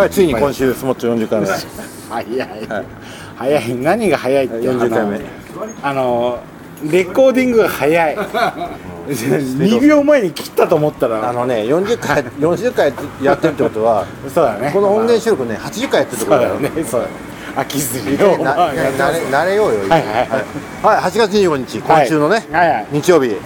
はいついに今週スモッチ40回目早い、早い。何が早いって40回目。あのレコーディングが早い。2秒前に切ったと思ったあらのね40回 40回やってるってことはそうだね。この音源収録ね80回やってるってことだよ。よねそうだ秋釣りをなな慣れ慣れようよはいはいはい。はい、8月25日今週のね、はい。はい日曜日。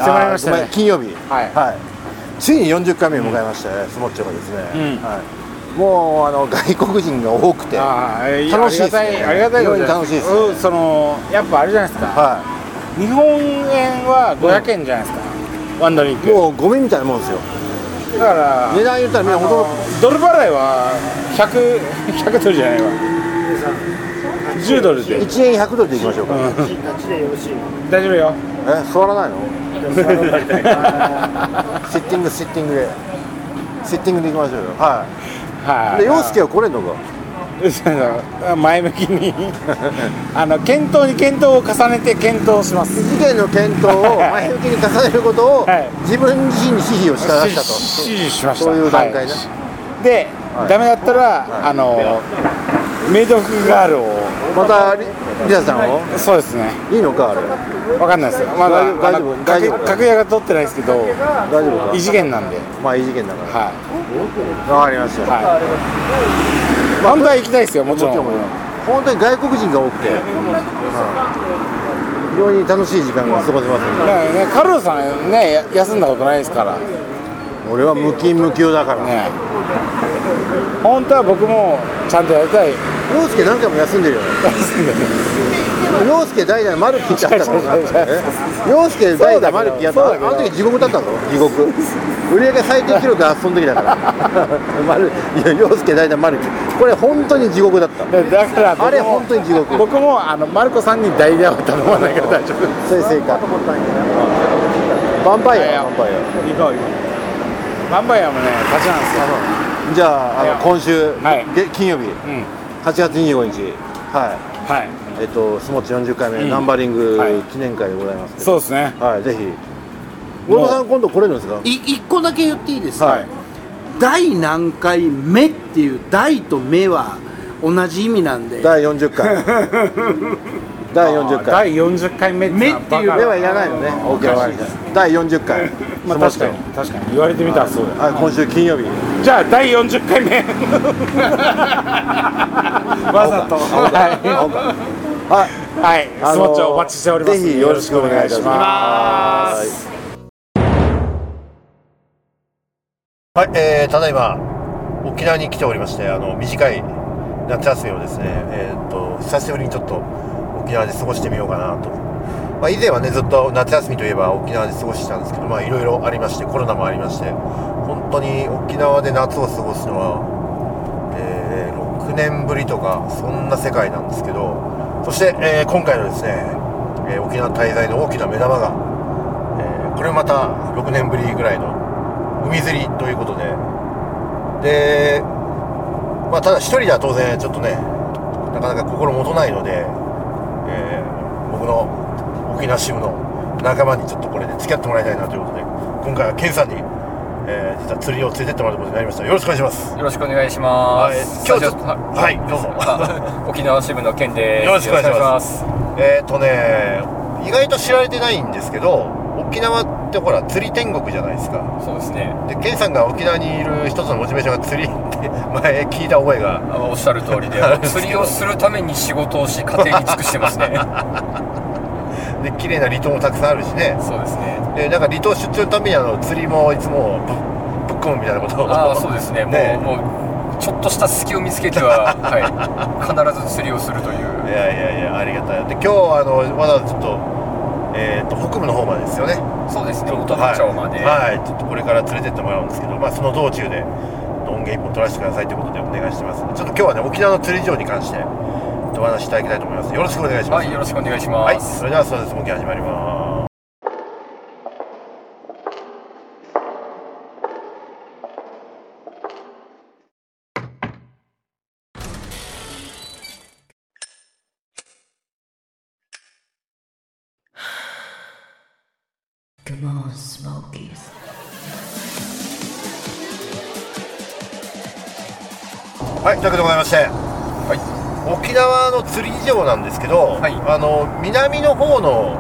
金曜日。はい。ついに40回目を迎えましたね、スモッチョがですね、うん。はい、もうあの外国人が多くて楽しいですね。ありがたいこと楽しいですね。うんそのやっぱあれじゃないですか、日本円は500円じゃないですか、ワンドリンク。い、もうゴミみたいなもんですよ。だから値段言ったらみんなほとんど。ドル払いは100 100ドルじゃないわ。10ドルで。1円100ドルでいきましょうか、大丈夫よ。え座らないの？シ ッティングシッティングで。シッティングでいきましょうよ。ははい。で陽介は来れんのか？前向きにあの検討に検討を重ねて検討します。事件の検討を前向きに重ねることを はい。自分自身に指示をしたらしたと。指示しました。そういう段階ねはい。で、はい。ダメだったら、あのメイド服ガールを。またリリサさんを。そうですね。いいのかあれ。わかんないですよ。まだ大丈夫大丈夫あの大丈夫。格格屋が取ってないですけど大丈夫か。異次元なんで。まあいい事件だかはらわかりました、い、はい、本当は行きたいですよもちろん。本当に外国人が多くて、非常に楽しい時間が過ごせますんでだからねカルロスさんねや休んだことないですから。俺は無勤無休だから。ね本当は僕もちゃんとやりたい。陽介何回も休んでるよ。ね陽介代々マルキってあったからえ陽介代々マルキやった。あの時地獄だったぞ地獄。売り上げ最低記録はその時だから。マルいや陽介代々マルキ。これ本当に地獄だった。でだからあれ本当に地獄。僕もあのマルコさんに代打を頼まないから大丈夫。それ正解ヴァンパイア。いやいや。ヴァンパイ行こう行こうバンバイアもね勝ちなんですよ。アじゃああの今週、はい。げ金曜日。うん。8月25日。はい。はい。えっとスモッチ40回目、うん。ナンバリングはい。記念会でございますけど。そうですね。はいぜひ。大野さん今度来れるんですか？い一個だけ言っていいですか、はい。第何回目っていう第と目は同じ意味なんで。第40回 第40回。第40回目目っていうバカ目はいらないのね OK わかりました第40回。まあ確かに。確かに。言われてみたらそうだよ。はい今週金曜日。じゃあ第40回目。わざと。はい。はい。はいスモッチョお待ちしておりますぜひよろしくお願いいたします。はい、えー、ただいま沖縄に来ておりましてあの短い夏休みをですねえーっと久しぶりにちょっと沖縄で過ごしてみようかなと、まあ、以前はねずっと夏休みといえば沖縄で過ごしてたんですけどまいろいろありましてコロナもありまして本当に沖縄で夏を過ごすのは、えー6年ぶりとかそんな世界なんですけどそして、えー今回のですね、えー沖縄滞在の大きな目玉が、えーこれまた6年ぶりぐらいの海釣りということででまあただ一人では当然ちょっとねなかなか心もとないので、僕の沖縄支部の仲間にちょっとこれで付き合ってもらいたいなということで今回はケンさんに、えー実は釣りを連れてってもらうことになりましたよろしくお願いしますよろしくお願いします。はい今日ははいどうぞあ 沖縄支部の県です。よろしくお願いします。えっ、とね意外と知られてないんですけど沖縄ってほら釣り天国じゃないですかそうですね。でケンさんが沖縄にいる一つのモチベーションが釣りって前聞いた覚えがあおっしゃる通りで 釣りをするために仕事をし、家庭に尽くしてますね。で綺麗な離島もたくさんあるしねそうですね。でなんか離島出張のためにあの釣りもいつもぶぶっ込むみたいなことをああ、そうですね。もう、ねもう、ちょっとした隙を見つけては、はい、必ず釣りをするという。いやいやいやありがたいで今日あのわざわざちょっとえー、と北部の方までですよねそうですね。音部町まで。はい、はい、ちょっとこれから連れてってもらうんですけど、まあ、その道中で音源一本取らせてくださいということでお願いしてますちょっと今日はね沖縄の釣り場に関してお話しいただきたいと思いますよろしくお願いしますはい、よろしくお願いします。はい、それではそうです、モキ始まります。Come on, Smokies. はいというわけでございましてはい沖縄の釣り事情なんですけど、はい。あの南の方の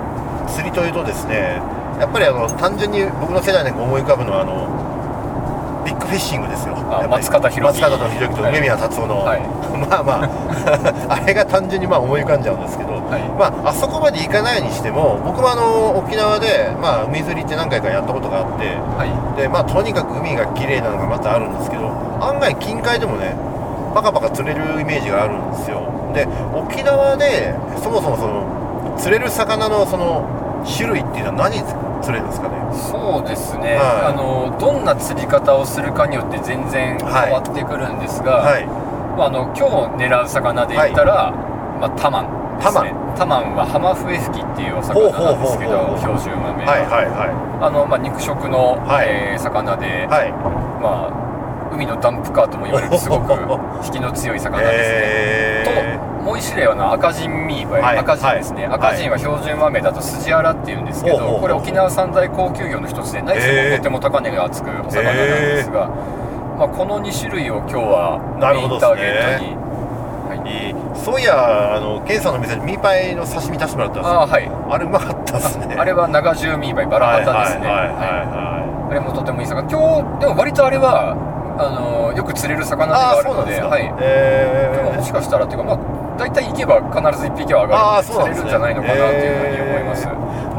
釣りというとですねやっぱりあの単純に僕の世代なんか思い浮かぶのはあのビッグフィッシングですよ。松方弘樹。と梅宮達夫の、はい。まあまあ あれが単純にまあ思い浮かんじゃうんですけど、はい。まああそこまで行かないにしても僕もあの沖縄でまあ海釣りって何回かやったことがあってはい。でまあとにかく海が綺麗なのがまたあるんですけど案外近海でもねパカパカ釣れるイメージがあるんですよ。で沖縄でそもそもその釣れる魚のその種類っていうのは何釣れるんですかね？そうですね、はい。あのどんな釣り方をするかによって全然変わってくるんですが、はい。まあ、あの今日狙う魚で言ったら、まあ、タマンですね。タマン。はハマフエフキっていうお魚なんですけど標準和名はいはいはあの、まあ、肉食の、はい。えー魚で、いはい。まあ海のダンプカーとも言われるすごく 引きの強い魚ですね、えともう一種類はあの赤人ミーバイ、はい赤人ですね、はい。赤人は標準和名だと筋アラっていうんですけど、ほうほうほうこれ沖縄三大高級魚の一つで内へー。装もとても高値がつくお魚なんですが、まあ、この2種類を今日はメインターゲットに、はい。いい。そういやあのケンさんの店でミーパイの刺身出してもらったんですよ。ああはい。あれうまかったですね。あれは長十ミーバイバラバタですね。はいはいはいはいはあれもとてもいい魚。今日でも割とあれはあのよく釣れる魚ではあるのであはい。え今日ももしかしたらっていうかまあ大体行けば必ず1匹は上がある釣れるんじゃないのかなというふうに思います、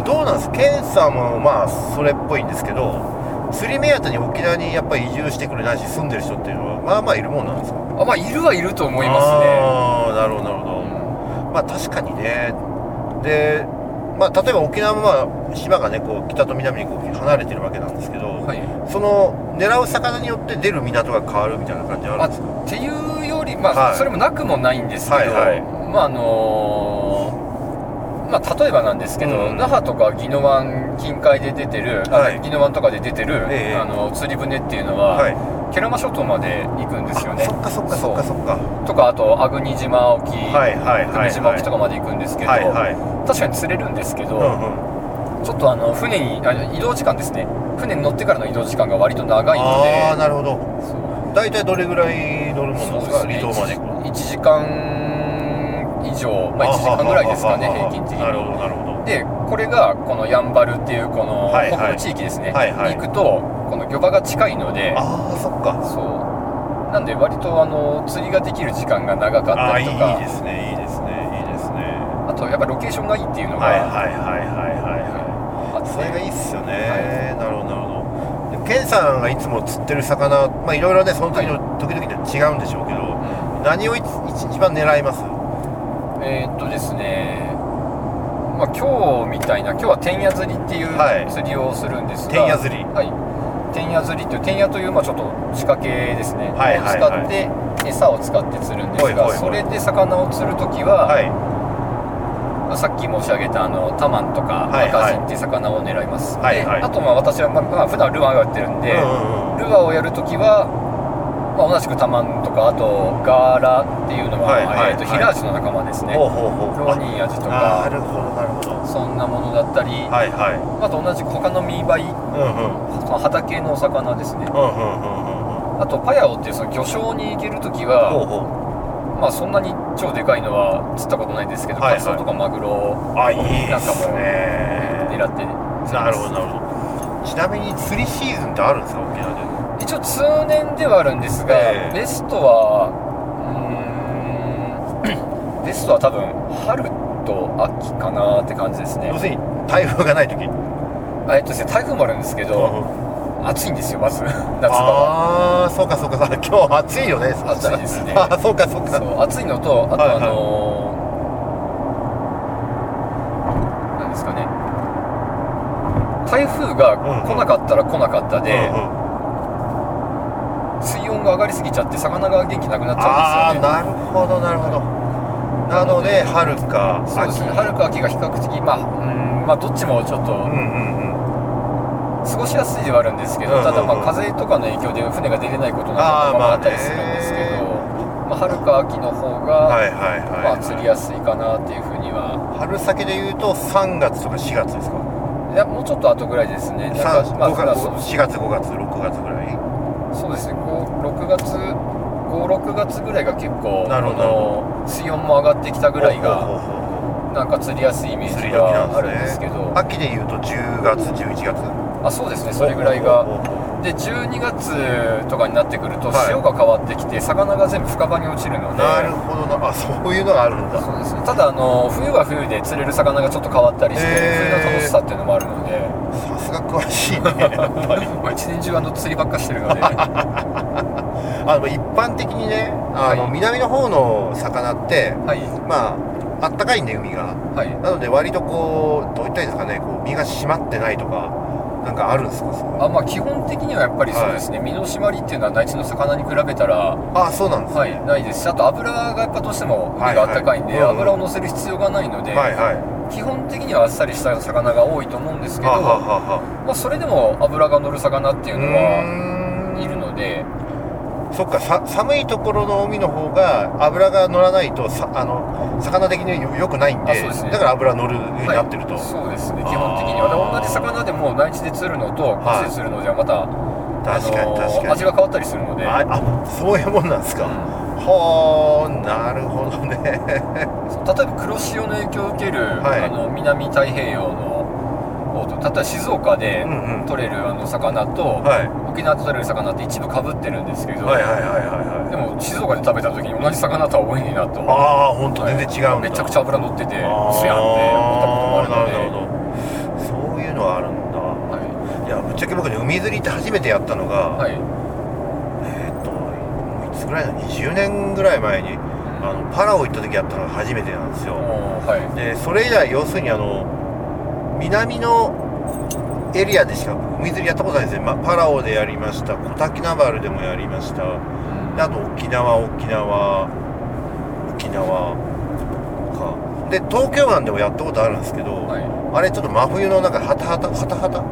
どうなんですケンさんもまあそれっぽいんですけど釣り目当てに沖縄にやっぱり移住してくるないし住んでる人っていうのはまあまあいるもんなんですか？あまあいるはいると思いますね。ああなるほどなるほど。まあ確かにね。でまあ例えば沖縄もまあ島がねこう北と南にこう離れてるわけなんですけど、はい。その狙う魚によって出る港が変わるみたいな感じあるんですか？っていうよりまあ、はい。それもなくもないんですけど、はいはい。まああのまあ、例えばなんですけど、うん。那覇とか宜野湾近海で出てる、はい。宜野湾とかで出てる、ええ。あの釣り船っていうのは、はい慶良間諸島まで行くんですよね。あそっかそっかそっかそっか。とかあと粟国島沖、久米島沖とかまで行くんですけど、はいはい。確かに釣れるんですけど、うんうん。ちょっとあの船にあ移動時間ですね。船に乗ってからの移動時間が割と長いので。ああなるほど。大体どれぐらい乗るもんなんですか離島まで。行くの1時間以上、まあ、1時間ぐらいですかね平均的なるほにどなるほどでこれがこのやんばるっていうこのはいはい。北部地域ですね、はいはい。に行くとこの漁場が近いので。ああそっか。そう。なんで割とあの釣りができる時間が長かああいいったりとか。ですねいいですねいいですね。あとやっぱロケーションがいいっていうのが、はいはいはいはいはいはい。あって。それがいいっすよね、はなるほどなるほど。でケンさんがいつも釣ってる魚まあいろいろねその時の、時々で違うんでしょうけど何をい一一番狙います？えーっとですねまあ今日みたいな今日は天野釣りっていうはい。釣りをするんですが、天野釣り。はい。天野釣りっていう天野というまあちょっと仕掛けですね、はいはいはい。を使って餌を使って釣るんですが、それで魚を釣るときは、はい。さっき申し上げたあのタマンとか赤人っていう魚を狙います、はいはい。であとまあ私はまあまあ普段ルアーをやってるんで、うんうんうん。ルアーをやるときは、まあ、同じくタマンとかあとガーラっていうのは、はいはいえー、とはい。ヒラアジの仲間ですね、ほうほうほうローニーアジとか。あなるほどなるほど。そんなものだったり、はいはい。あと同じく他のミーバイうんうん。旗系のお魚ですね。うんうんうんうんあとパヤオっていうその魚礁に行けるときほうはほまあそんなに超でかいのは釣ったことないんですけど、はいはい。カツオとかマグロなんかもね狙ってなるほどなるほど。ちなみに釣りシーズンってあるんですか沖縄で一応通年ではあるんですが、ええ。ベストはうーん ベストは多分春と秋かなって感じですね。要するに台風がない時。あえっとですね台風もあるんですけど、うん暑いんですよまず 夏場は。ああそうかそうかそうか。今日暑いよね暑いですね。あーそうかそうか。そう暑いのとあとはいはい。あのーなんですかね。台風が来なかったら来なかったで、うんうん水温が上がりすぎちゃって魚が元気なくなっちああゃうんですよね。なるほどなるほど。なので春か秋そうですね。春か秋が比較的まあうん。まあどっちもちょっとうんうんうん過ごしやすいではあるんですけど、うんうんうん。ただまあ風とかの影響で船が出れないことなんかもあったりするんですけど、まあ春か秋の方が、はいはいはい、まあ釣りやすいかなっていうふうには。春先で言うと3月とか4月ですか？いやもうちょっと後ぐらいですね。なんか3まあ5月そう4月5月6月ぐらい？そうですね5 6月56月ぐらいが結構なるほど。水温も上がってきたぐらいがなんか釣りやすいイメうージがあるんですけど。秋でいうと10月11月。あそうですねそれぐらいが。で12月とかになってくるとはい。潮が変わってきて魚が全部深場に落ちるので。うなるほどな。あそういうのがあるんだ。そうです。ねただあの冬は冬で釣れる魚がちょっと変わったりして冬の楽しさっていうのもあるので。さすが詳しいねやっぱり。まあ一年中あの釣りばっかしてるので あの一般的にねあの、はい。南の方の魚ってはい。まああったかいんで海が。はい。なので割とこうどういったんですかねこう身が締まってないとかなんかあるんですかあまあ基本的にはやっぱりそうですね、身の締まりっていうのは内地の魚に比べたらあそうなんですね、はい、ないです。しあと油がやっぱどうしても海があったかいんで、はいはいうん。油を乗せる必要がないので、はいはい。基本的にはあっさりした魚が多いと思うんですけど、まあ、それでも油が乗る魚っていうのはそっかさ寒いところの海の方が油が乗らないとさあの魚的によ良くないんでね。だから油乗るようになってると、はい。そうですね。基本的には。で同じ魚でも内地で釣るのとこっちで釣るのではまた、確かに確かに。味が変わったりするので、ああそういうもんなんですか、うん。はあなるほどね。例えば黒潮の影響を受ける、はい。あの南太平洋の方と例えば静岡で取れるあの魚と、はい。沖縄で取れる魚って一部かぶってるんですけど、はいはいはいはいではい。も静岡で食べた時に同じ魚とは思えねえなとああ本当全然違うんだ、めちゃくちゃ油乗っててあー。薄やんって思ったこともあるので。なるほど。そういうのはあるんだ。はい。やぶっちゃけ僕ね海釣りって初めてやったのが、はい。えーっともういつぐらいだ？20年ぐらい前にあのパラオ行った時やったのが初めてなんですよ。はい。でそれ以来要するにあの南のエリアでしか海釣りやったことないんですよ、ま、パラオでやりました。小滝ナバルでもやりました。であと沖縄沖縄沖縄か。で東京湾でもやったことあるんですけど、はい。あれちょっと真冬のなんかハタハタハタハタ？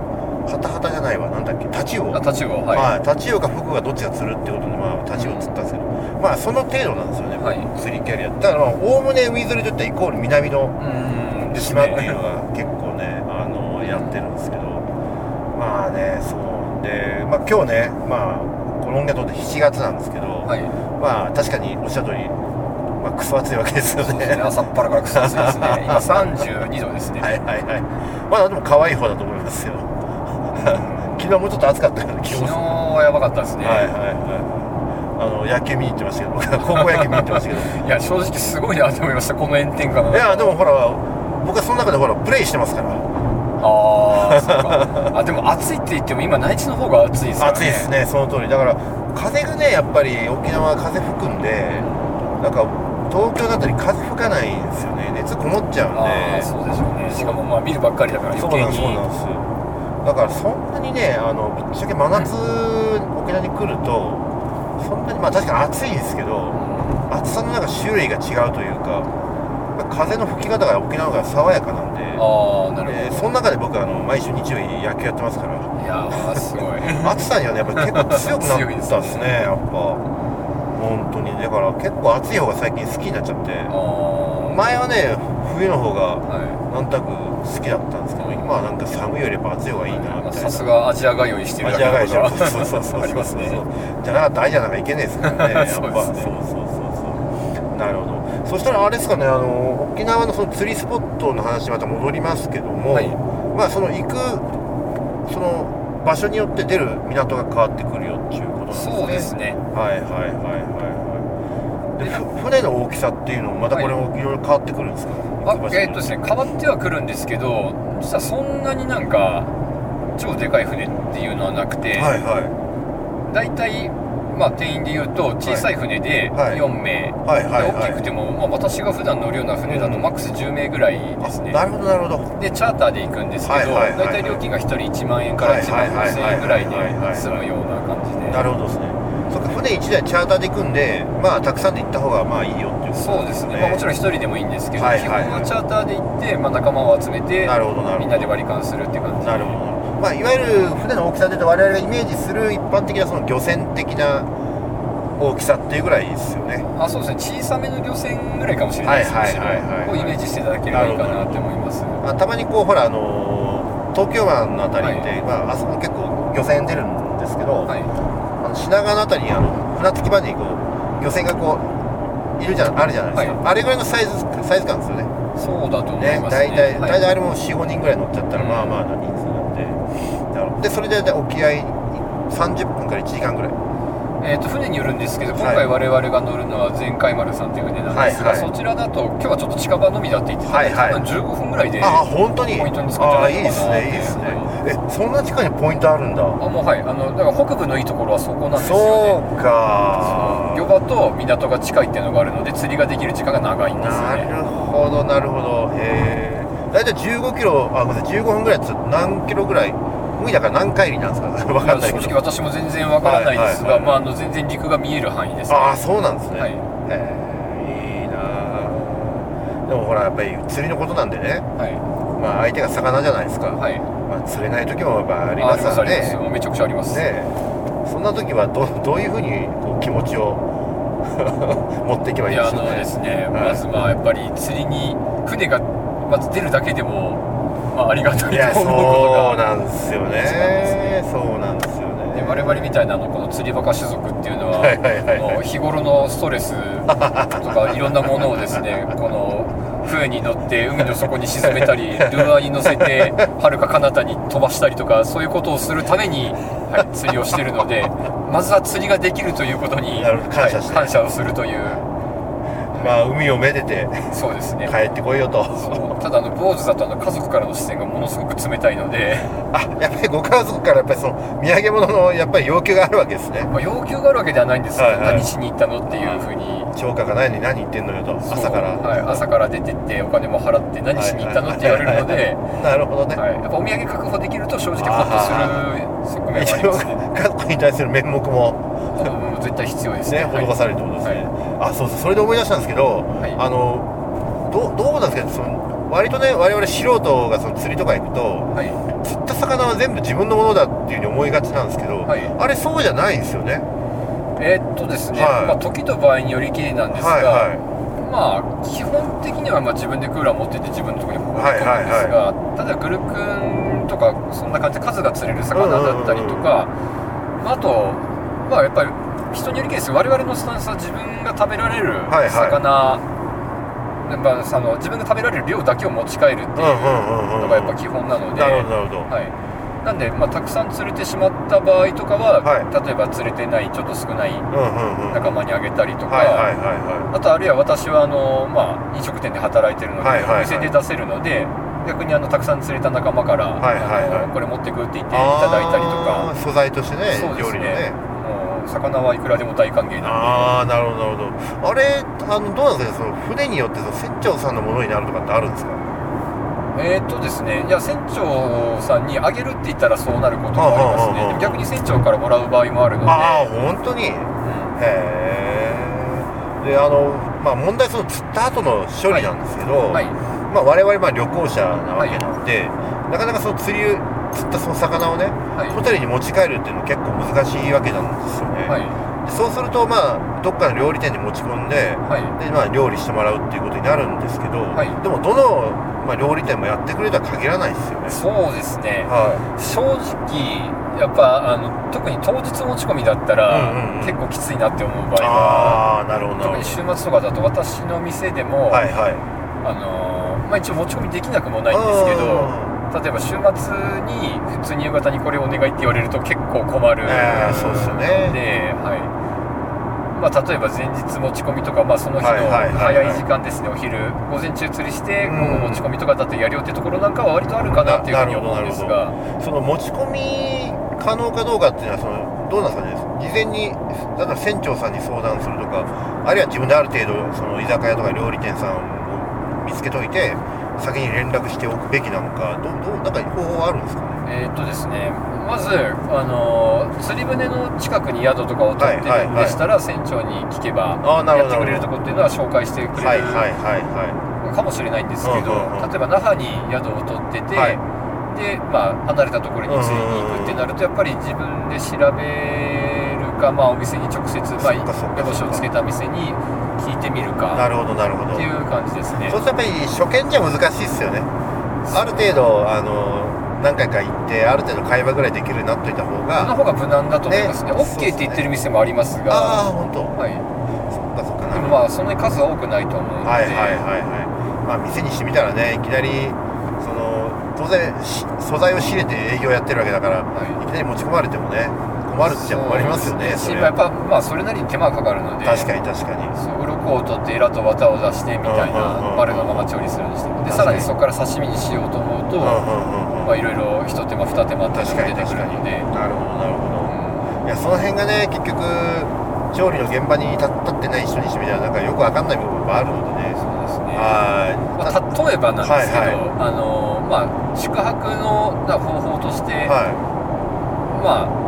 ハタハタじゃないわ。なんだっけ？タチウオ。あタチウオ。はい、はい、タチウオかフグがどっちが釣るってことで、まあ、タチウオ釣ったんですけど、まあその程度なんですよね、はい。釣りキャリア。だからおおむね海釣りといったらイコール南の島っていうねのが結構ねあのやってるんですけどまあねそう。で、まあ、今日ねまあこの音源撮って7月なんですけど、はい。まあ確かにおっしゃる通り、まあ、クソ暑いわけですよね。ね。朝っぱらからクソ暑いですね。今32度ですね。はいはいはい。まだでも可愛い方だと思いますよ。昨日もうちょっと暑かったような気昨日はやばかったですね、はいはいはい。あの野球見に行ってましたけど高校野球見に行ってましたけど。いや正直すごいなと思いましたこの炎天下のいやでもほら僕はその中でほらプレイしてますからあああでも暑いって言っても今内地の方が暑いですね。暑いですねその通り。だから風がねやっぱり沖縄は風吹くんでなんか東京だったり風吹かないんですよね。熱こもっちゃうんで。そうでしょうね。しかもまあ見るばっかりだから余計に。そうなんです。だからそんなにねあのぶっちゃけ真夏、沖縄に来るとそんなにまあ確かに暑いんですけど暑さのなんか種類が違うというか風の吹き方が沖縄が爽やかなんでああなるえーその中で僕あの毎週日曜日野球やってますから。ほどいやーすごい。暑さにはねやっぱり結構強くなったですねやっぱ。本当に。だから結構暑い方が最近好きになっちゃって。前はね冬の方がはなんとなく好きだったんですけど今はなんか寒いよりやっぱ暑い方がいいなみいまあたいなさすがアジア通いしてるアジア外のこと食そうそうそうそうはありますね。じゃなかったらアジアなんか行けねえですからね やっぱ。そうそうそうそう。なるほど。そしたらあれですかねあの沖縄のその釣りスポットの話また戻りますけども、はい。まあその行くその場所によって出る港が変わってくるよっていうことなんですね。そうですね。はいはいはいはいはい。でふ船の大きさっていうのもまたこれもいろいろ変わってくるんですか、あ行く場所に。えーっとですね変わってはくるんですけど実はそんなになんか超でかい船っていうのはなくて、はいは大体まあ定員で言うと小さい船ではい。4名、はいはいはい。で大きくても、まあ、私が普段乗るような船だとうん。マックス10名ぐらいですね。いなるほどなるほど。でチャーターで行くんですけど、大体料金が1人1万円から1万5000円ぐらいで済むような感じで。なるほどですね。そっか船1台チャーターで行くんでまあたくさんで行った方がまあいいよっていうことそうですね、まあ、もちろん1人でもいいんですけど、基本はチャーターで行って、まあ、仲間を集めてみんなで割り勘するって感じなるほどまあいわゆる船の大きさでと我々がイメージする一般的なその漁船的な大きさっていうぐらいですよね。あそうですね。小さめの漁船ぐらいかもしれないですはいはいはいはい。むしろをイメージしていただければいいかなって思います。あたまにこうほらあのー東京湾のあたりって、まああそこ結構漁船出るんですけど、はい。あの品川のあたりにあの船着き場にこう漁船がこういるじゃんあるじゃないですか、はい。あれぐらいのサイズサイズ感ですよねそうだと思いねますね。大体、はい。大体あれも45人ぐらい乗っちゃったらうん。まあまあな人数なんで。なるほど。でそれで沖合30分から1時間ぐらいえー、と船によるんですけど今はい。回我々が乗るのは前海丸さんという船なんですが、はいはい。そちらだと今日はちょっと近場のみだって言ってたので、はいはい。多分15分ぐらいでああ本当に？ポイントに着くんじゃないですねいいですね。えそんな近くにポイントあるんだ？あもうはいあのだから北部のいいところはそこなんですよそうねか。漁場と港が近いっていうのがあるので釣りができる時間が長いんですなね。るほどなるほど。へえ大体15キロあごめんなさい15分ぐらいつ何キロぐらい海だから何海里なんですか？分かんない正直私も全然わからないですが、まあ、あの全然陸が見える範囲です、ね、ああそうなんですね、はい。へえいいなあでもほらやっぱり釣りのことなんでね。はい。まあ相手が魚じゃないですか、はい。まあ、釣れない時もやっぱありあますからありますありますねめちゃくちゃあります、ねそんな時はどどういうふうにこう気持ちを 持っていけばいいんでしょうね。のですね、はい。まずまあやっぱり釣りに船がまず出るだけでも、まあ、ありがたいと思うことそうがなんですよねそうなんですよね。で我々みたいなあのこの釣りバカ種族っていうのは,、はいはいはいはい。もう日頃のストレスとかいろんなものをですね この船に乗って海の底に沈めたりルアーに乗せてはるか彼方に飛ばしたりとかそういうことをするために、はい、釣りをしてるのでまずは釣りができるということに、はい感謝をするというまあ海をめでてそうですね。帰ってこいよと。ただあの坊主だとあの家族からの視線がものすごく冷たいので、あやっぱりご家族からやっぱりその土産物のやっぱり要求があるわけですね。まあ、要求があるわけではないんですけど、はいはい。何しに行ったのっていうふうに。超過がないのに何言ってんのよと朝から。はい、朝から出てってお金も払って何しに行ったのって言われるので、なるほどね、はい、やっぱお土産確保できると正直ホッとする側面はあ一応りますね。家族に対する面目もうん絶対必要ですね。ね施されるってことですね、はい。あそうそう。それで思い出したんですけど、い。あのどうどうなんですか？その割とね我々素人がその釣りとか行くとはい。釣った魚は全部自分のものだっていうふうに思いがちなんですけど、はい。あれそうじゃないんですよね。えーっとですね、はい。まあ、時と場合によりきりなんですが、はいはまあ基本的にはまあ自分でクーラー持ってって自分のところに放り込むんですが、はいただグルクンとかそんな感じで数が釣れる魚だったりとか、まああとまあやっぱり人によりきりです我々のスタンスは自分が食べられるはいはい。魚、まあ、その自分が食べられる量だけを持ち帰るっていうのがやっぱ基本なので、なるほどなるほど、はい、なんで、まあ、たくさん釣れてしまった場合とかは、はい。例えば釣れてないちょっと少ない仲間にあげたりとか、あとあるいは私はあの、まあ、飲食店で働いてるので、はいはいはい。お店で出せるので逆にあのたくさん釣れた仲間から、はいはいはい。これ持ってくって言っていいただいたりとか。素材としてねそうです料理のね魚はいくらでも大歓迎なんああなるほどなるほど。あれあのどうなんですかねその船によってその船長さんのものになるとかってあるんですか？でえーっとですねいや船長さんにあげるって言ったらそうなることもありますね。逆に船長からもらう場合もあるので。ああ本当に？へうん。えであのまあ問題その釣った後の処理なんですけど、はい。まあ、我々まあ旅行者なわけなので、なかなかその釣り釣ったその魚をね、はい。ホテルに持ち帰るっていうのは結構難しいわけなんですよね、はい。でそうするとまあどっかの料理店に持ち込んではい。で、まあ、料理してもらうっていうことになるんですけど、はい。でもどの、まあ、料理店もやってくれとは限らないですよね。そうですね。は正直やっぱあの特に当日持ち込みだったら、うんうんうん。結構きついなって思う場い合はああなるほど。特に週末とかだと私の店でも、はいはい。あのまあ、一応持ち込みできなくもないんですけど例えば週末に普通に夕方にこれお願いって言われると結構困るえーそうですよねで、はい。まあ、例えば前日持ち込みとか、まあ、その日の早い時間ですねお昼。午前中釣りしてうん。午後持ち込みとかだとやるよってところなんかは割とあるかなっていうふうに思うんですが。その持ち込み可能かどうかっていうのはそのどうなんですかね。事前にだから船長さんに相談するとかあるいは自分である程度その居酒屋とか料理店さんを見つけといて先に連絡しておくべきなのかどうどうなんか方法あるんですかね？えーっとですねまず、あのー釣り船の近くに宿とかを取ってるんでしたら、船長に聞けばやってくれるとこっていうのは紹介してくれるはいはいかもしれないんですけど、うんうんうん。例えば那覇に宿を取ってて、はいで、まあ、離れたところに釣りに行くってなるとやっぱり自分で調べるか、まあ、お店に直接、まあ、そっかそっか目星をつけた店に聞いてみるいなかるほどなるほど。っていう感じですね。そうするとやっぱり初見じゃ難しいっすよね。ある程度あの何回か行ってある程度会話ぐらいできるようになっといた方そのが方が無難だと思いますね。ね OK って言ってる店もありますが、ああ本当。はい、もまあそんなに数は多くないと思うので、はいはいはいはい。まあ店にしてみたらねいきなりその当然し素材を仕入れて営業やってるわけだから、はい。い、きなり持ち込まれてもね困るっちゃ困りますよねやっぱまあそれなりに手間がかかるので確かに確かに。そう鱗を取ってエラと綿を出してみたいな丸のまま調理するにして。もでさらにそこから刺身にしようと思うと、まあいろいろ一手間二手間って出てく確かに。るので、なるほどなるほうん。どいやその辺がね結局調理の現場に立立ってない人にしてみたらなんかよくわかんない部分もあるのでね。そうですね。はい。まあ、例えばなんですけど、はいあのまあ、宿泊のな方法として、はまあ、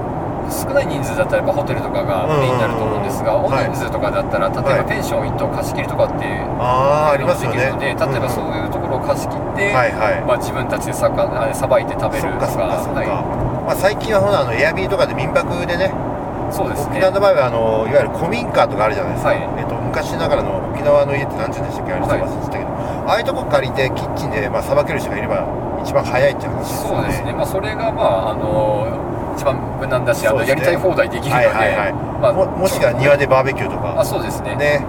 少ない人数だったらやっぱホテルとかがメインになると思うんですが、大人数とかだったら、例えはい。ばペンション1棟貸し切りとかっていういああありのもますよね。できるので、例えばそういうところを貸し切って、まあ、自分たちでさばいて食べるとか。まあ、最近はほらあのエアビーとかで民泊でねそうですね。沖縄の場合はあのいわゆる古民家とかあるじゃないですか、はい。えっと、昔ながらの沖縄の家って何て言うんでしたっけ？あれはい。忘れてたけど、ああいうとこ借りてキッチンでまあさばける人がいれば一番早いって話ですよね。そうですね、まあ、それが、まあ、あの一番無難だし、あのやりたい放題できるので、はいはいはい。まあももしくは庭でバーベキューとか。あそうですね。ね。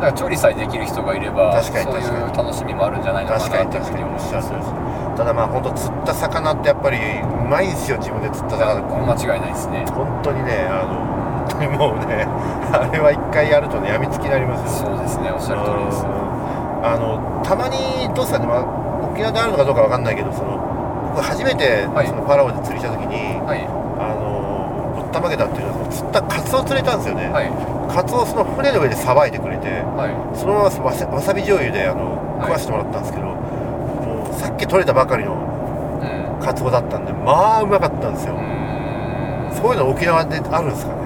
だから調理さえできる人がいれば確かにそういう楽しみもあるんじゃないのかな確かにというふうに確かにおっ思いますただまあ本当釣った魚ってやっぱりうまいんですよ自分で釣った魚間違いないですね。本当にねあの本当にもうねあれは一回やるとねやみつきになりますよそうですね。おっしゃる通りです。うんあのたまにどうですかね、まあ、沖縄であるのかどうかわかんないけどその僕初めてはい。そのパラオで釣りした時に、はい。あのぶったまげたっていうのは釣ったカツオ釣れたんですよね、はい。カツオをその船の上でさばいてくれてはい。そのままわさわさび醤油であのはい。食わしてもらったんですけど、もうさっき取れたばかりのうん。カツオだったんでまあうまかったんですよ、うーん。そういうの沖縄であるんですかね？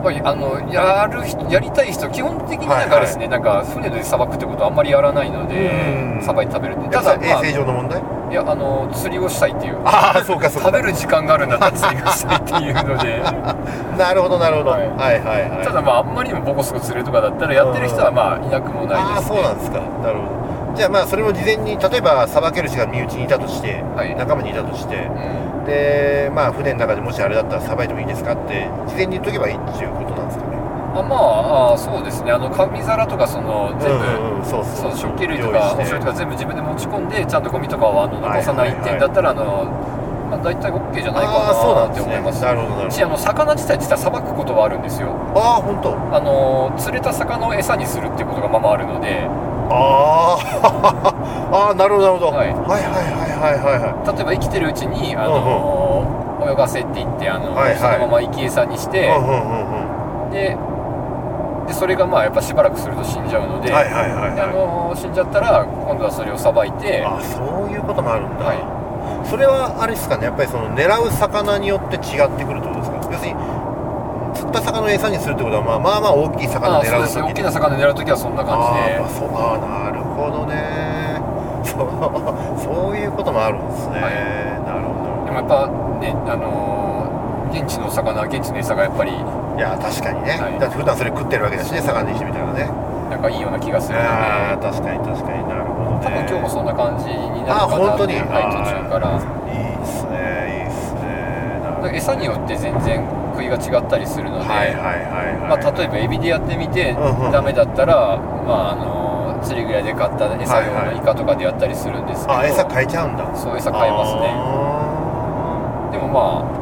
まああのやる人やりたい人基本的になんかですね、なんか船でさばくってことはあんまりやらないのでうん。さばいて食べるんでやただ、衛生上の問題？いやあの釣りをしたいっていう。ああそうかそうか。食べる時間があるんだったら釣りがしたいっていうので。なるほどなるほど、は、はい。いはいはいはい。ただまああんまりにもボコスコ釣れるとかだったらやってる人はまあいなくもないああですね。そうなんですか。なるほど。じゃあまあそれも事前に例えばさばける人が身内にいたとして、はい。仲間にいたとしてうん。でまあ船の中でもしあれだったらさばいてもいいですかって事前に言っとけばいいっていうことなんですか？ねあまああそうですね。あの紙皿とかその全部、うんうんそうそそうう食器類とかお醤油とか全部自分で持ち込んでちゃんとゴミとかをあの残さないってだったら、あのまあ、大体 OK じゃないかなって思います。なるほどなるほしあの魚自体実はさばくことはあるんですよ。どああ本当。あの釣れた魚を餌にするっていうことがままあるので。あ あなるほどなるほど、はい。はいはいはいはいはいはい。例えば生きてるうちにあの、泳がせって言ってあの、はいはい。そのまま生き餌にして、うんうんうんうん。ででそれがまあやっぱしばらくすると死んじゃうので,、はいはいはいであはい。の死んじゃったら今度はそれをさばいてあそういうこともあるんだ、はい。それはあれですかねやっぱりその狙う魚によって違ってくるってことですか？要するに釣った魚を餌にするってことは、まあ、まあまあ大きい魚狙う時そうですね。大きな魚狙う時はそんな感じで。あーまあそうあーなるほどね。そうそういうこともあるんですね、はい。なるほど。でもやっぱねあの現地の魚現地の餌がやっぱりいや確かにね、はい。だって普段それ食ってるわけだしね魚にしてみたらね。なんかいいような気がする。のでああ確かに確かに。なるほどね。多分今日もそんな感じになるかなあ本当に？はい、途中から。いいっすねいいっすね。なるほど餌によって全然食いが違ったりするので、はいはいはいはい、まあ、例えばエビでやってみてうんうん。ダメだったら、まあ、あの釣り具屋で買った餌用のイカとかでやったりするんですけど、あ餌変えちゃうんだ。そう餌変えますね。あでもまあ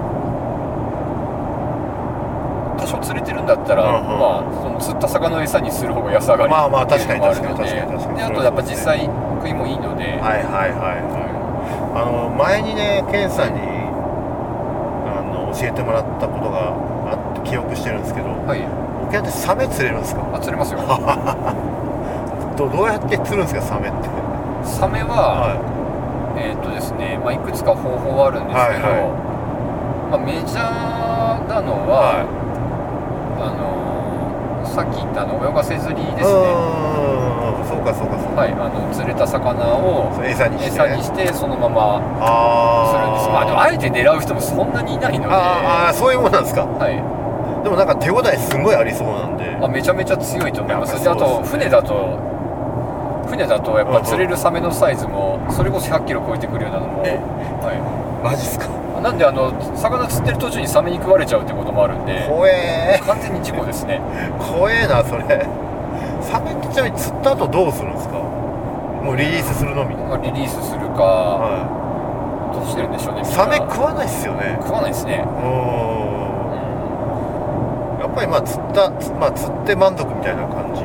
多少釣れてるんだったら、うんうん。まあ、その釣った魚の餌にする方が安上がりまあまあっていうのもあるの確かに確かに確かにであとやっぱ実際食いもいいので、ーはいはいはいはい。あの前にねケンさんにあの教えてもらったことがあって記憶してるんですけどはい。沖縄ってサメ釣れるんですか？あ釣れますよ。ど どうやって釣るんですかサメって？サメは、はえーっとですね、まあ、いくつか方法はあるんですけど、はいはい。まあ、メジャーなのは、あのさっき言ったあの泳がせ釣りいですね。そうかそうかそうか、はいあの釣れた魚を餌にして餌にしてそのままあするんです。まあでもあえて狙う人もそんなにいないので。あーあーそういうもんなんですか？はい。でもなんか手応えすごいありそうなんで。あめちゃめちゃ強いと思います。であと船だと船だとやっぱ釣れるサメのサイズもそれこそ100キロ超えてくるようなのも、えはマジっすか？い、なんであの魚釣ってる途中にサメに食われちゃうってこともあるんで。怖え完全に事故ですね。怖えなそれ。サメってちなみに釣った後どうするんですか？もうリリースするのみまあリリースするかはどうしてるんでしょうねサメ食わないっすよね。食わないですね。うーん。やっぱりまあ釣ったつまあ釣って満足みたいな感じ。い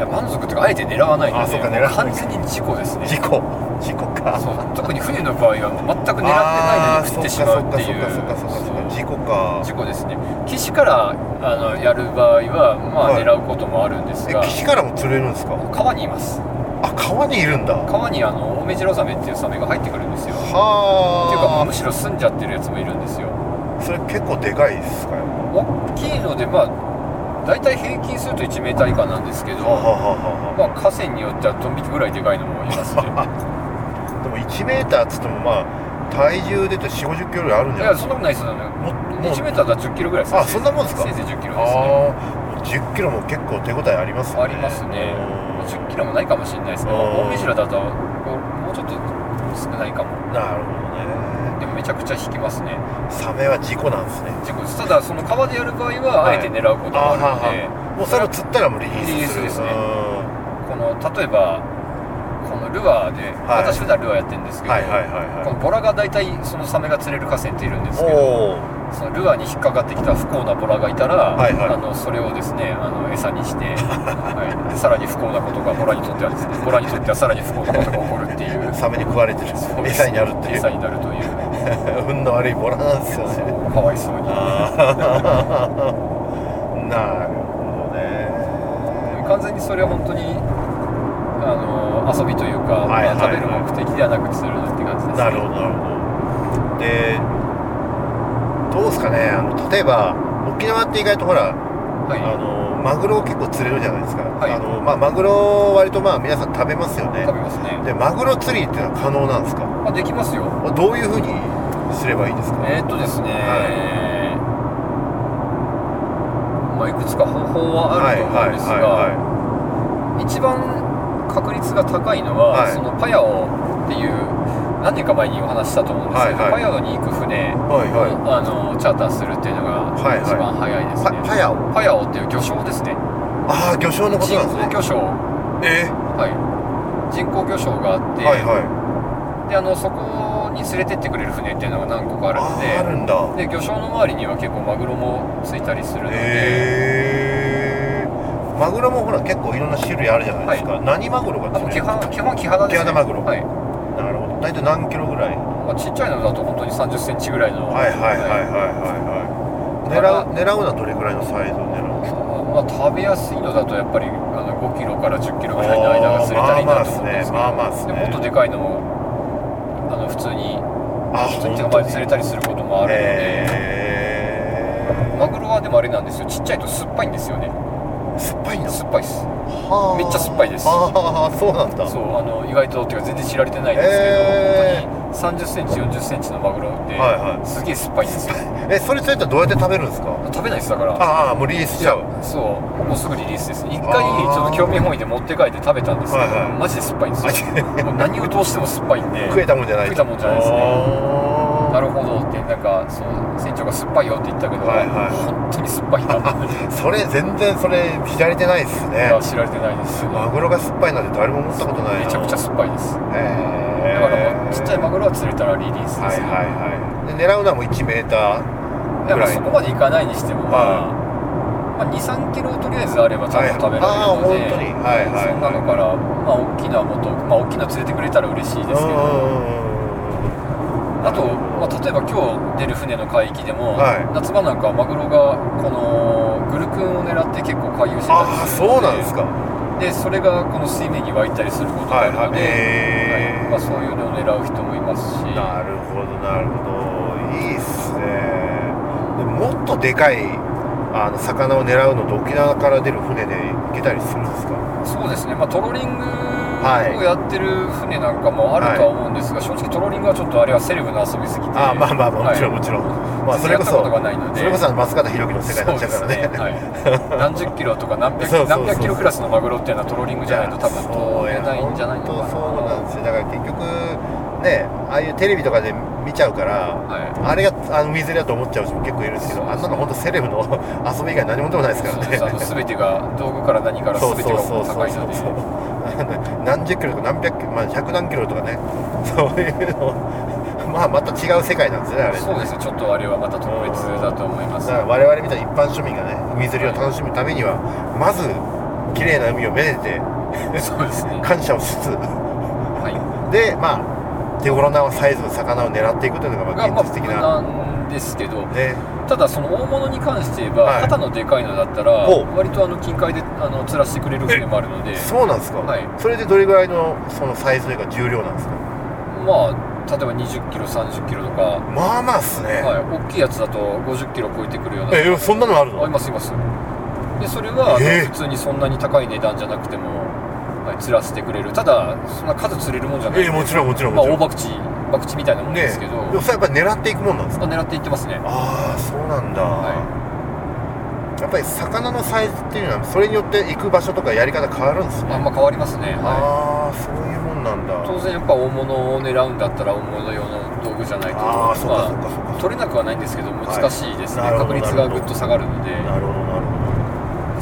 や満足というかあえて狙わないんで、ね、あそうか狙わない。完全に事故ですね。事故事故か。そう。特に船の場合は全く狙ってないのに釣ってしまうっていう。そっかそっかそっかそっか事故か。事故ですね。岸からあのやる場合はまあはい。狙うこともあるんですえが、岸からも釣れるんですか？川にいます。あ川にいるんだ。川にあのオメジロザメっていうサメが入ってくるんですよ。っていうかはむしろ住んじゃってるやつもいるんですよ。あそれ結構でかいですか？よ大きいのでまあ大体平均すると 1m 以下なんですけど河川によってはドン引きぐらいでかいのもいますね。で も1メーターっつってもまあ体重で言うと4 5 0キロぐらいあるんいじゃないですか？やそんなことないですよ。ねももう 1m だったら10キロぐらいです。あそんなもんですか？せいぜい10キロですね。ああ10キロも結構手応えありますね。ありますね。うん10キロもないかもしれないですけどうん。大目白だともうちょっと少ないかも。なるほどね。でもめちゃくちゃ引きますね。サメは事故なんですね。事故です。ただその川でやる場合はあえて狙うこともあるので、もうそれを釣ったらもうリリースする。リリースですね。うん。この例えばルアーで、はい。私普段ルアーやってるんですけど、はいはいはいはこのボラが大体そのサメが釣れる河川っているんですけどそのルアーに引っかかってきた不幸なボラがいたら、はいはい。あのそれをですねあの餌にして、はい、でさらに不幸なことがボラにとってはですねボラにとってはさらに不幸なことが起こるっていう。サメに食われてる。餌になるっていう。餌になるという。運の悪いボラなんですよね。かわいそうに。なるほどね。完全にそれは本当にあの遊びというか、はいはい。まあ食べる目的ではなく釣るって感じですね。なるほどなるほど。でどうですかね。あの例えば沖縄って意外とほらはい。あのマグロ結構釣れるじゃないですか、はい。あのまあ、マグロ割とまあ皆さん食べますよね。食べますね。でマグロ釣りっていうのは可能なんですか？あできますよ。どういうふうにすればいいですか？えー、っとですね、はまあ、いくつか方法はあると思うんですが、一番確率が高いのは、はい。そのパヤオっていう何年か前にお話ししたと思うんですけど、はいはい。パヤオに行く船を、はいはい。あのチャーターするっていうのがはいはい。一番早いですね、パパヤオ。パヤオっていう魚礁ですね。ああ魚礁のこと人なんですね。工魚礁。え？はい。人工魚礁があって、ー、はいはい。であのそこに連れてってくれる船っていうのが何個かあるのであるんだ。で魚礁の周りには結構マグロもついたりするので、へえマグロもほら結構いろんな種類あるじゃないですか、何マグロが釣れるんですか？本基本キハダです、ね、キハダマグロ。はい、なるほど。大体何キロぐらい？まあ、ちっちゃいのだと本当に3 0センチぐらいの。はいはいはいはいはいはい。狙う狙うのはどれぐらいのサイズを狙うんですか？まあ、食べやすいのだとやっぱりあの5キロから10キロぐらいの間が釣れたらいいなと思うんですけど。まあまあねまあまあっすね。でもっとでかいのもあの普通にあ普通に手の前で釣れたりすることもあるので。へマグロはでもあれなんですよ。ちっちゃいと酸っぱいんですよね。ー酸っぱいんだ酸っぱいです。はあ。めっちゃ酸っぱいです。ああそうなんだ。そうあの意外とっていうか全然知られてないんですけど、へー。本当に3 0センチ4 0センチのマグロって、はいはい。すげえ酸っぱいんですよ。えそれ釣れたらどうやって食べるんですか？食べないですだから。ああもうリリースしちゃう。そうもうすぐリリースです。一回ちょっと興味本位で持って帰って食べたんですけど、はいはい。マジで酸っぱいんですよ。もう何を通しても酸っぱいんで食えたもんじゃない食えたもんじゃないですねなんかそう船長が酸っぱいよって言ったけど、はいはい。本当に酸っぱいな それ全然それ知られてないっすね。知られてないです。マグロが酸っぱいなんて誰も思ったことないな。めちゃくちゃ酸っぱいです。へだからちっちゃいマグロは釣れたらリリースですね、はいはいはい。で狙うのはもう1メーターでもぐらい。そこまでいかないにしてもまあ、まあ、23キロとりあえずあれば多分食べられるので、はいはいはい。そんなのから、まあ、大きなもと、まあ、大きな連れてくれたら嬉しいですけど、あと、まあ、例えば今日出る船の海域でも、はい。夏場なんかはマグロがこのグルクンを狙って結構回遊してたりするのでそうなんですか。でそれがこの水面に湧いたりすることがあるので、はいはい。まあ、そういうのを狙う人もいますし。なるほどなるほど。いいっすね。でももっとでかいあの魚を狙うのと沖縄から出る船で行けたりするんですか？そうですね、まあ、トロリングはいをやってる船なんかもあるとは思うんですが、正直トロリングはちょっとあれはセレブの遊びすぎてあまあまあまあもちろんはい。もちろん、まあそれこそそれこそ松方弘樹の世界になっちゃうからね。はい、何十キロとか何百何百キロクラスのマグロっていうのはトロリングじゃないと多分取れないんじゃな。いのかなそうなんですよ。だから結局ねああいうテレビとかで見見ちゃうから、はあれがあの海釣りだと思っちゃう人も結構いるんですけどあんなの本当セレブの 遊び以外何もでもないですからね。全てが道具から何からそう全てがそうそうそう高い 何十キロとか何百キロ、まあ、100何キロとかね。そういうの。まあまた違う世界なんですよねあれ。そうですねちょっとあれはまた特別だと思います。だから我々みたいな一般庶民がね海釣りを楽しむためにはまず綺麗な海をめでてそうですね。感謝をしつつ。はい。でまあ手頃なサイズの魚を狙っていくというのが現実的な、無難ですけどね。ただその大物に関して言えば、はい。肩のでかいのだったら割とあの近海であの釣らせてくれる船もあるので。そうなんですか、はい。それでどれぐらいのそのサイズというか重量なんですか？まあ例えば2 0キロ3 0キロとか、まあまあっすね、はい、大きいやつだと5 0キロ超えてくるような。えそんなのあるの？ありますいます。でそれは、普通にそんなに高い値段じゃなくても、はい、釣らせてくれる。ただそんな数釣れるもんじゃないえもちろんもちろんまあ、もちろん、大博打博打みたいなもんねですけど、でもそれやっぱり狙っていくもんなんですか？あ狙っていってますね。ああそうなんだ、はやっぱり魚のサイズっていうのはそれによって行く場所とかやり方変わるんですね。あんま変わりますね、はああそういうもんなんだ。い、当然やっぱ大物を狙うんだったら大物用の道具じゃないとああそうかまそうかそうか。取れなくはないんですけど難しいです。ね、確率がぐっと下がるので。なるほどなるほ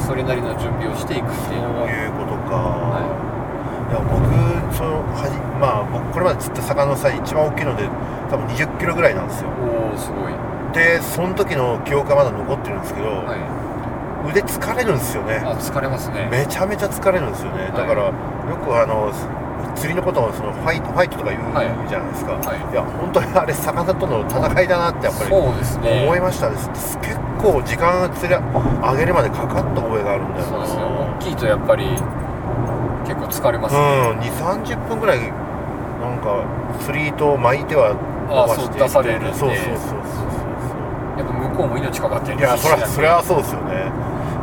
それなりの準備をしていくっていうのがどそういうことか、、はい。や僕そのはじまあ僕これまで釣った魚のサイズ一番大きいので多分20キロぐらいなんですよ。おおすごい。でその時の記憶がまだ残ってるんですけど、はい。腕疲れるんですよね。あ疲れますね。めちゃめちゃ疲れるんですよね、だからよくあの釣りのことをそのファイトファイトとか言うはい。じゃないですか、はい。いや本当にあれ魚との戦いだなってやっぱりそうですね。思いましたです結構時間釣り上げるまでかかった覚えがあるんだよな。そうですね。大きいとやっぱり結構疲れますね、うん2 3 0分ぐらいなんか釣り糸を巻いてはあ伸ばしてそう出されるんで。そうそうそうそうやっぱ向こうも命かかってるいやそれはそれはそうですよね。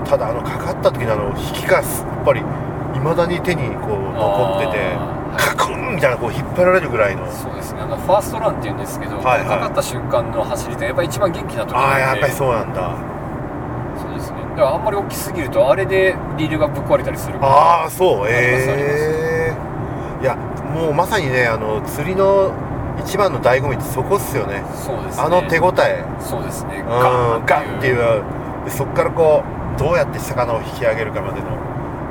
ただあのかかった時のあの引きがやっぱりいまだに手にこう残っててカクンみたいなこう引っ張られるぐらいの。そうですね。あのファーストランっていうんですけど、はいはい。かかった瞬間の走りってやっぱり一番元気な時ああなのでやっぱりそうなんだだからあんまり大きすぎるとあれでリールがぶっ壊れたりする。ああそう。ええいやもうまさにねあの釣りの一番の醍醐味ってそこっすよね。そうですね。あの手応え。そうですね。うん。ガガンっていンっていう。うでそこからこうどうやって魚を引き上げるかまでの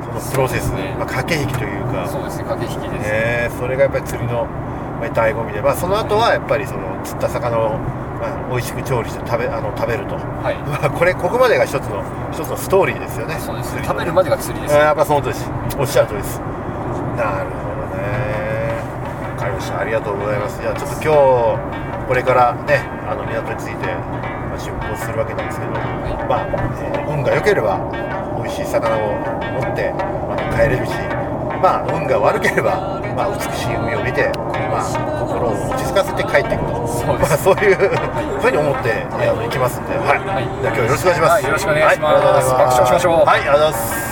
そのプロセス、ね。まあ、駆け引きというか。そうですね。駆け引きです、ねそれがやっぱり釣りのまあ醍醐味で、まあ、その後はやっぱりその釣った魚を、まあ、美味しく調理して食べあの食べると、はい。まあ、これここまでが一つの一つのストーリーですよね。そうですね。食べるまでが釣りです、やっぱその通りです。おっしゃる通りです。なるほどね。わかりました。ありがとうございます。じゃあちょっと今日これからねあの港について、まあ、出港するわけなんですけど、まあ、えー運が良ければ美味しい魚を持って、まあ、帰れるしまあ運が悪ければ、まあ、美しい海を見て、まあ、心を落ち着かせて帰っていくと。そうまあ、そういうふうに思って、えーあの行きますんで、はい。はい。じゃあ今日よろしくお願いします、はいよろしくお願いします。はありがとうござい爆笑しましょう。はいありがとうございます